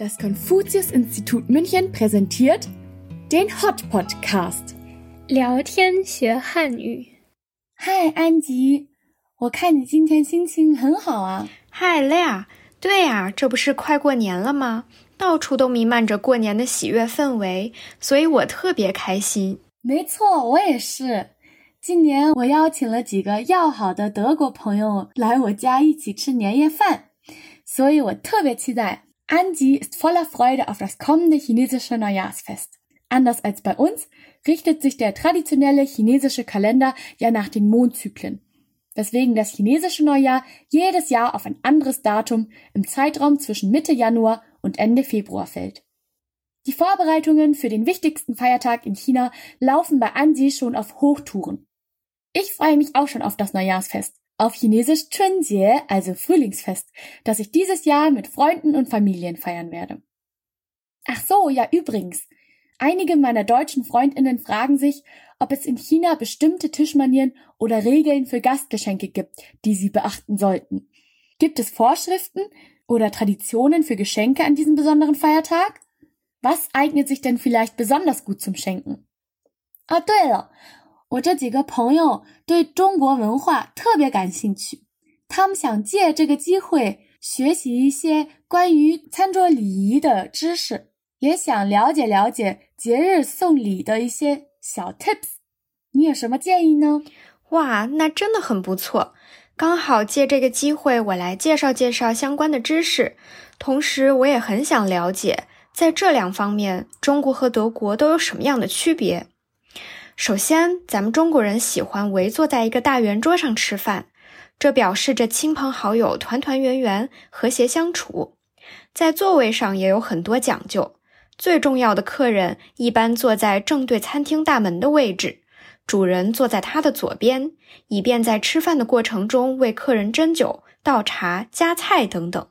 Das Konfuzius-Institut München präsentiert den Hot Podcast. 聊天学汉语。嗨，安吉，我看你今天心情很好啊。嗨，Lea，，对呀，这不是快过年了吗？到处都弥漫着过年的喜悦氛围，所以我特别开心。没错，我也是。今年我邀请了几个要好的德国朋友来我家一起吃年夜饭，所以我特别期待。Anji ist voller Freude auf das kommende chinesische Neujahrsfest. Anders als bei uns richtet sich der traditionelle chinesische Kalender ja nach den Mondzyklen, weswegen das chinesische Neujahr jedes Jahr auf ein anderes Datum im Zeitraum zwischen Mitte Januar und Ende Februar fällt. Die Vorbereitungen für den wichtigsten Feiertag in China laufen bei Anji schon auf Hochtouren. Ich freue mich auch schon auf das Neujahrsfest, auf Chinesisch Chunjie, also Frühlingsfest, das ich dieses Jahr mit Freunden und Familien feiern werde. Ach so, ja übrigens. Einige meiner deutschen Freundinnen fragen sich, ob es in China bestimmte Tischmanieren oder Regeln für Gastgeschenke gibt, die sie beachten sollten. Gibt es Vorschriften oder Traditionen für Geschenke an diesem besonderen Feiertag? Was eignet sich denn vielleicht besonders gut zum Schenken? Ah, 我这几个朋友对中国文化特别感兴趣，他们想借这个机会学习一些关于餐桌礼仪的知识，也想了解了解节日送礼的一些小 tips。你有什么建议呢？哇，那真的很不错！刚好借这个机会，我来介绍介绍相关的知识，同时我也很想了解，在这两方面，中国和德国都有什么样的区别。首先，咱们中国人喜欢围坐在一个大圆桌上吃饭，这表示着亲朋好友团团圆圆、和谐相处。在座位上也有很多讲究，最重要的客人一般坐在正对餐厅大门的位置，主人坐在他的左边，以便在吃饭的过程中为客人斟酒、倒茶、夹菜等等。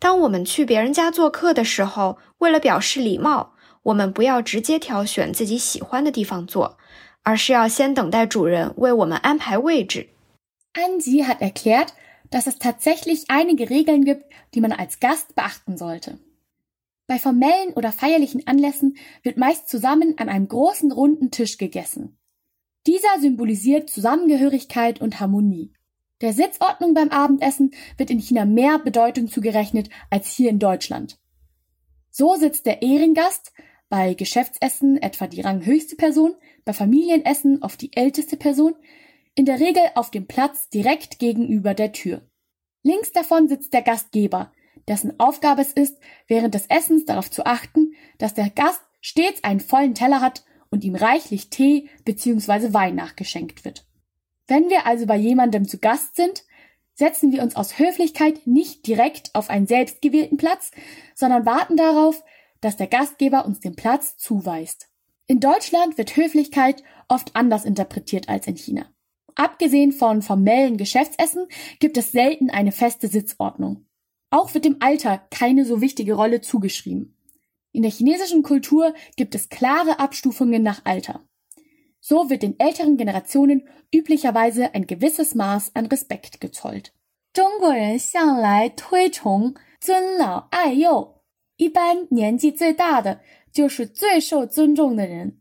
当我们去别人家做客的时候，为了表示礼貌。我们不要直接挑选自己喜欢的地方坐，而是要先等待主人为我们安排位置。Angie hat erklärt, dass es tatsächlich einige Regeln gibt, die man als Gast beachten sollte. Bei formellen oder feierlichen Anlässen wird meist zusammen an einem großen runden Tisch gegessen. Dieser symbolisiert Zusammengehörigkeit und Harmonie. Der Sitzordnung beim Abendessen wird in China mehr Bedeutung zugerechnet als hier in Deutschland. So sitzt der Ehrengast bei Geschäftsessen etwa die ranghöchste Person, bei Familienessen oft die älteste Person, in der Regel auf dem Platz direkt gegenüber der Tür. Links davon sitzt der Gastgeber, dessen Aufgabe es ist, während des Essens darauf zu achten, dass der Gast stets einen vollen Teller hat und ihm reichlich Tee bzw. Wein nachgeschenkt wird. Wenn wir also bei jemandem zu Gast sind, setzen wir uns aus Höflichkeit nicht direkt auf einen selbstgewählten Platz, sondern warten darauf, dass der Gastgeber uns den Platz zuweist. In Deutschland wird Höflichkeit oft anders interpretiert als in China. Abgesehen von formellen Geschäftsessen gibt es selten eine feste Sitzordnung. Auch wird dem Alter keine so wichtige Rolle zugeschrieben. In der chinesischen Kultur gibt es klare Abstufungen nach Alter. So wird den älteren Generationen üblicherweise ein gewisses Maß an Respekt gezollt. 中国人向来推崇尊老爱幼， 一般年纪最大的就是最受尊重的人，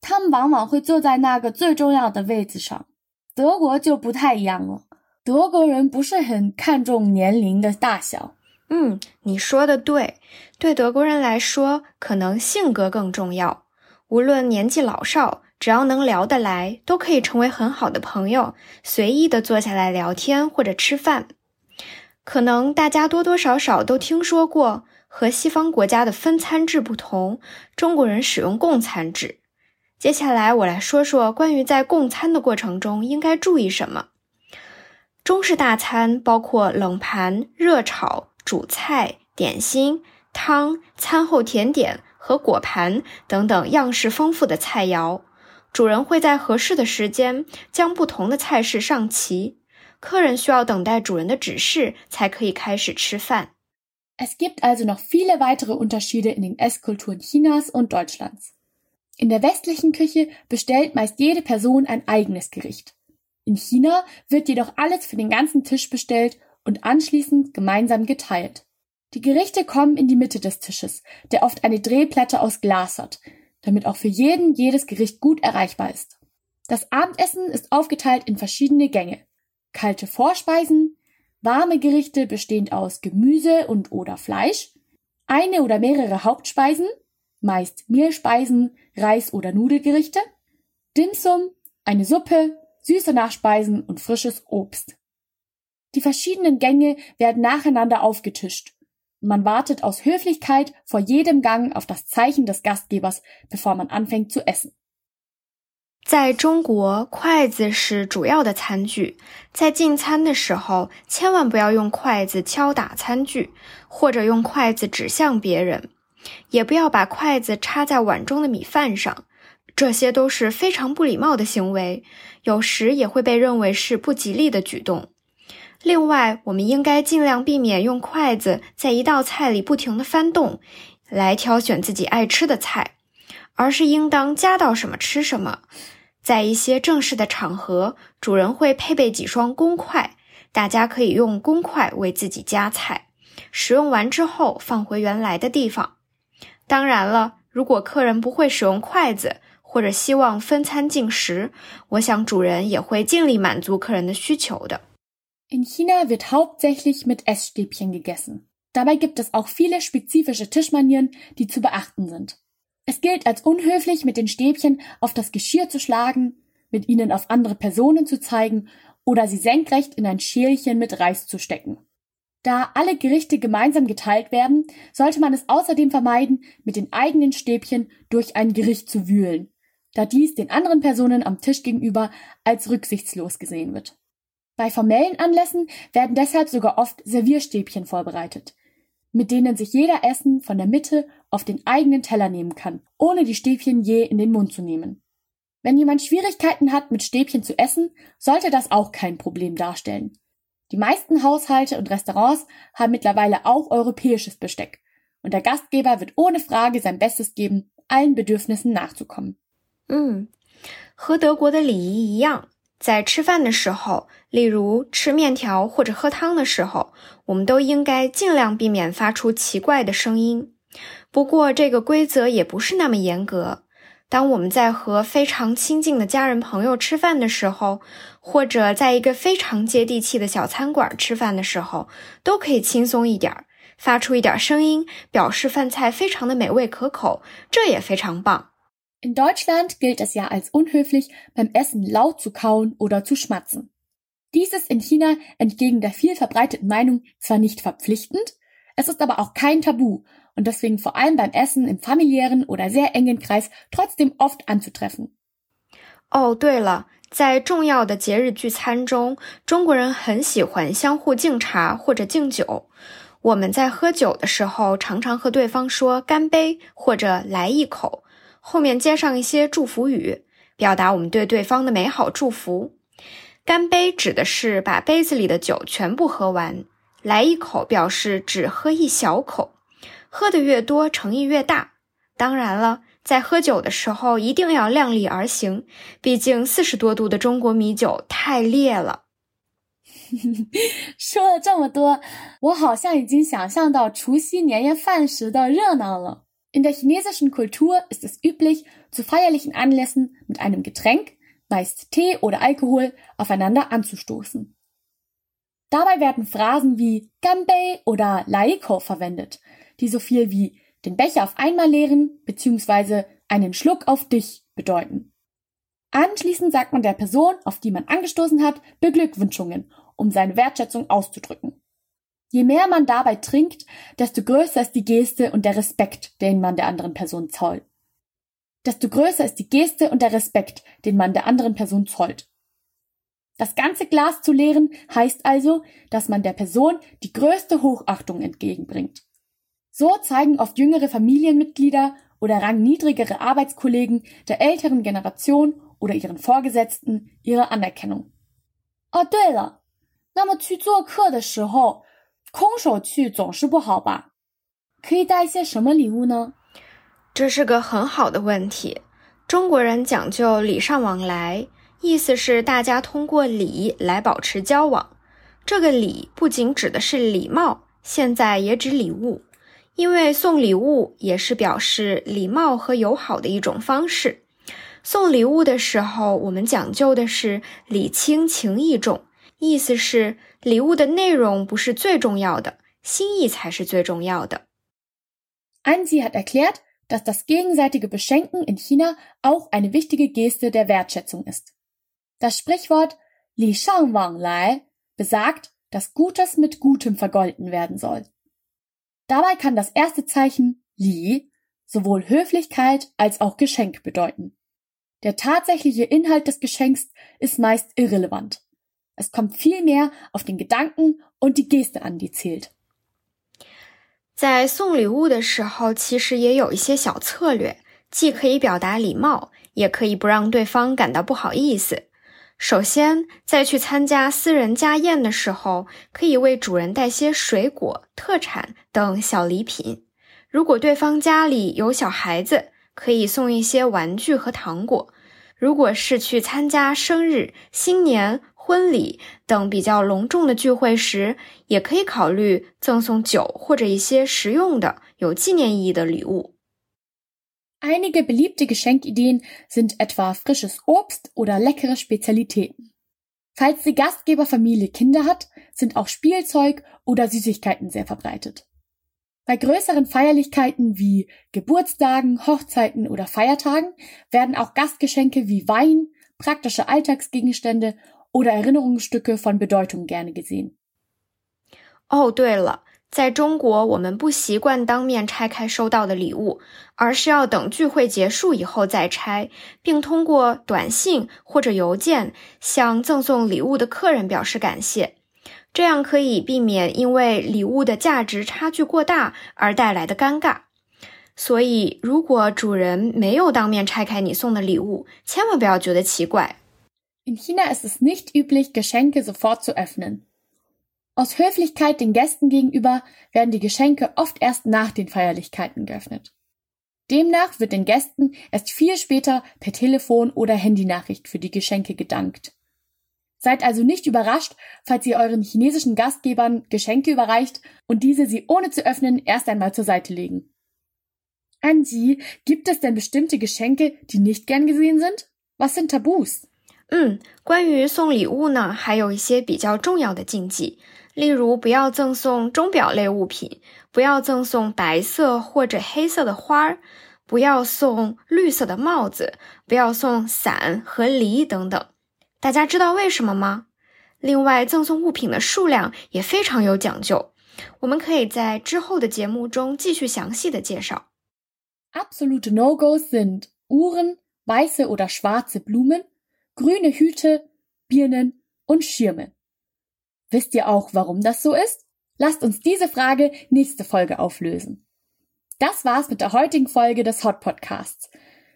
他们往往会坐在那个最重要的位子上。德国就不太一样了，德国人不是很看重年龄的大小。嗯，你说的对，对德国人来说，可能性格更重要。无论年纪老少，只要能聊得来，都可以成为很好的朋友，随意的坐下来聊天或者吃饭。可能大家多多少少都听说过。和西方国家的分餐制不同，中国人使用共餐制。接下来我来说说关于在共餐的过程中应该注意什么。中式大餐包括冷盘、热炒、主菜、点心、汤、餐后甜点和果盘等等样式丰富的菜肴。主人会在合适的时间将不同的菜式上齐，客人需要等待主人的指示才可以开始吃饭。Es gibt also noch viele weitere Unterschiede in den Esskulturen Chinas und Deutschlands. In der westlichen Küche bestellt meist jede Person ein eigenes Gericht. In China wird jedoch alles für den ganzen Tisch bestellt und anschließend gemeinsam geteilt. Die Gerichte kommen in die Mitte des Tisches, der oft eine Drehplatte aus Glas hat, damit auch für jeden jedes Gericht gut erreichbar ist. Das Abendessen ist aufgeteilt in verschiedene Gänge. Kalte Vorspeisen, warme Gerichte bestehend aus Gemüse und oder Fleisch, eine oder mehrere Hauptspeisen, meist Mehlspeisen, Reis- oder Nudelgerichte, Dimsum, eine Suppe, süße Nachspeisen und frisches Obst. Die verschiedenen Gänge werden nacheinander aufgetischt. Man wartet aus Höflichkeit vor jedem Gang auf das Zeichen des Gastgebers, bevor man anfängt zu essen. 在中国，筷子是主要的餐具。在进餐的时候，千万不要用筷子敲打餐具，或者用筷子指向别人，也不要把筷子插在碗中的米饭上，这些都是非常不礼貌的行为，有时也会被认为是不吉利的举动。另外，我们应该尽量避免用筷子在一道菜里不停的翻动，来挑选自己爱吃的菜。而是应当夹到什么吃什么。在一些正式的场合，主人会配备几双公筷，大家可以用公筷为自己夹菜。使用完之后放回原来的地方。当然了，如果客人不会使用筷子，或者希望分餐进食，我想主人也会尽力满足客人的需求的。In China wird hauptsächlich mit Essstäbchen gegessen. Dabei gibt es auch viele spezifische Tischmanieren, die zu beachten sind. Es gilt als unhöflich, mit den Stäbchen auf das Geschirr zu schlagen, mit ihnen auf andere Personen zu zeigen oder sie senkrecht in ein Schälchen mit Reis zu stecken. Da alle Gerichte gemeinsam geteilt werden, sollte man es außerdem vermeiden, mit den eigenen Stäbchen durch ein Gericht zu wühlen, da dies den anderen Personen am Tisch gegenüber als rücksichtslos gesehen wird. Bei formellen Anlässen werden deshalb sogar oft Servierstäbchen vorbereitet mit denen sich jeder Essen von der Mitte auf den eigenen Teller nehmen kann, ohne die Stäbchen je in den Mund zu nehmen. Wenn jemand Schwierigkeiten hat, mit Stäbchen zu essen, sollte das auch kein Problem darstellen. Die meisten Haushalte und Restaurants haben mittlerweile auch europäisches Besteck, und der Gastgeber wird ohne Frage sein Bestes geben, allen Bedürfnissen nachzukommen. 嗯，和德国的礼仪一样，在吃饭的时候，例如吃面条或者喝汤的时候，我们都应该尽量避免发出奇怪的声音。 不过，这个规则也不是那么严格。当我们在和非常亲近的家人朋友吃饭的时候，或者在一个非常接地气的小餐馆吃饭的时候，都可以轻松一点儿，发出一点声音，表示饭菜非常的美味可口，这也非常棒。In Deutschland gilt es ja als unhöflich, beim Essen laut zu kauen oder zu schmatzen. Dies ist in China entgegen der viel verbreiteten Meinung zwar nicht verpflichtend, es ist aber auch kein Tabu und deswegen vor allem beim Essen im familiären oder sehr engen Kreis trotzdem oft anzutreffen. 哦，对了，在重要的节日聚餐中，中国人很喜欢相互敬茶或者敬酒。我们在喝酒的时候，常常和对方说“干杯”或者“来一口”。后面接上一些祝福语，表达我们对对方的美好祝福。干杯指的是把杯子里的酒全部喝完，来一口表示只喝一小口，喝的越多诚意越大。当然了，在喝酒的时候一定要量力而行，毕竟四十多度的中国米酒太烈了。说了这么多，我好像已经想象到除夕年夜饭时的热闹了。In der chinesischen Kultur ist es üblich, zu feierlichen Anlässen mit einem Getränk, meist Tee oder Alkohol, aufeinander anzustoßen. Dabei werden Phrasen wie Ganbei oder Laiko verwendet, die so viel wie den Becher auf einmal leeren bzw. einen Schluck auf dich bedeuten. Anschließend sagt man der Person, auf die man angestoßen hat, Beglückwünschungen, um seine Wertschätzung auszudrücken. Je mehr man dabei trinkt, desto größer ist die Geste und der Respekt, den man der anderen Person zollt. Desto größer ist die Geste und der Respekt, den man der anderen Person zollt. Das ganze Glas zu leeren heißt also, dass man der Person die größte Hochachtung entgegenbringt. So zeigen oft jüngere Familienmitglieder oder rangniedrigere Arbeitskollegen der älteren Generation oder ihren Vorgesetzten ihre Anerkennung. Oh, 对了，那么去做客的时候，空手去总是不好吧？可以带一些什么礼物呢？这是个很好的问题。中国人讲究礼尚往来， 意思是大家通过礼来保持交往。这个礼不仅指的是礼貌，现在也指礼物，因为送礼物也是表示礼貌和友好的一种方式。送礼物的时候，我们讲究的是礼轻情意重，意思是礼物的内容不是最重要的，心意才是最重要的。Anzi hat erklärt, dass das gegenseitige Beschenken in China auch eine wichtige Geste der Wertschätzung ist. Das Sprichwort Li Shang Wang Lai besagt, dass Gutes mit Gutem vergolten werden soll. Dabei kann das erste Zeichen Li sowohl Höflichkeit als auch Geschenk bedeuten. Der tatsächliche Inhalt des Geschenks ist meist irrelevant. Es kommt vielmehr auf den Gedanken und die Geste an, die zählt. 在送礼物的时候，其实也有一些小策略，既可以表达礼貌，也可以不让对方感到不好意思。 首先，在去参加私人家宴的时候，可以为主人带些水果、特产等小礼品。如果对方家里有小孩子，可以送一些玩具和糖果。如果是去参加生日、新年、婚礼等比较隆重的聚会时，也可以考虑赠送酒或者一些实用的、有纪念意义的礼物。Einige beliebte Geschenkideen sind etwa frisches Obst oder leckere Spezialitäten. Falls die Gastgeberfamilie Kinder hat, sind auch Spielzeug oder Süßigkeiten sehr verbreitet. Bei größeren Feierlichkeiten wie Geburtstagen, Hochzeiten oder Feiertagen werden auch Gastgeschenke wie Wein, praktische Alltagsgegenstände oder Erinnerungsstücke von Bedeutung gerne gesehen. 哦，对了， 在中国，我们不习惯当面拆开收到的礼物，而是要等聚会结束以后再拆，并通过短信或者邮件向赠送礼物的客人表示感谢。这样可以避免因为礼物的价值差距过大而带来的尴尬。所以，如果主人没有当面拆开你送的礼物，千万不要觉得奇怪。In China ist es nicht üblich, Geschenke sofort zu öffnen. Aus Höflichkeit den Gästen gegenüber werden die Geschenke oft erst nach den Feierlichkeiten geöffnet. Demnach wird den Gästen erst viel später per Telefon oder Handynachricht für die Geschenke gedankt. Seid also nicht überrascht, falls ihr euren chinesischen Gastgebern Geschenke überreicht und diese sie ohne zu öffnen erst einmal zur Seite legen. Anji, gibt es denn bestimmte Geschenke, die nicht gern gesehen sind? Was sind Tabus? 嗯，关于送礼物呢，还有一些比较重要的禁忌， 例如不要赠送钟表类物品，不要赠送白色或者黑色的花儿，不要送绿色的帽子，不要送伞和梨等等。大家知道为什么吗？另外，赠送物品的数量也非常有讲究，我们可以在之后的节目中继续详细的介绍。Absolute No-Gos sind Uhren, weiße oder schwarze Blumen, grüne Hüte, Birnen und Schirme. Wisst ihr auch, warum das so ist? Lasst uns diese Frage nächste Folge auflösen. Das war's mit der heutigen Folge des Hot Podcasts.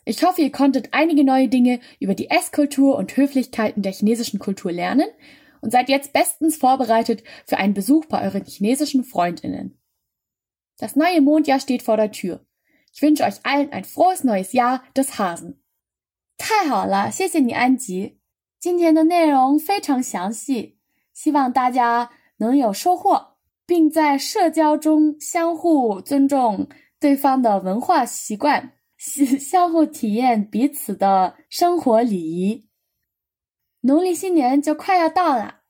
Ich hoffe, ihr konntet einige neue Dinge über die Esskultur und Höflichkeiten der chinesischen Kultur lernen und seid jetzt bestens vorbereitet für einen Besuch bei euren chinesischen Freundinnen. Das neue Mondjahr steht vor der Tür. Ich wünsche euch allen ein frohes neues Jahr des Hasen. 太好了，谢谢你，安吉。今天的内容非常详细， 希望大家能有收获，并在社交中相互尊重对方的文化习惯。相互体验彼此的生活礼仪。农历新年就快要到了，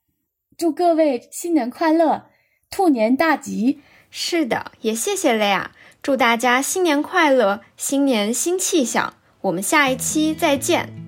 祝各位新年快乐，兔年大吉！是的，也谢谢雷亚，祝大家新年快乐，新年新气象。我们下一期再见。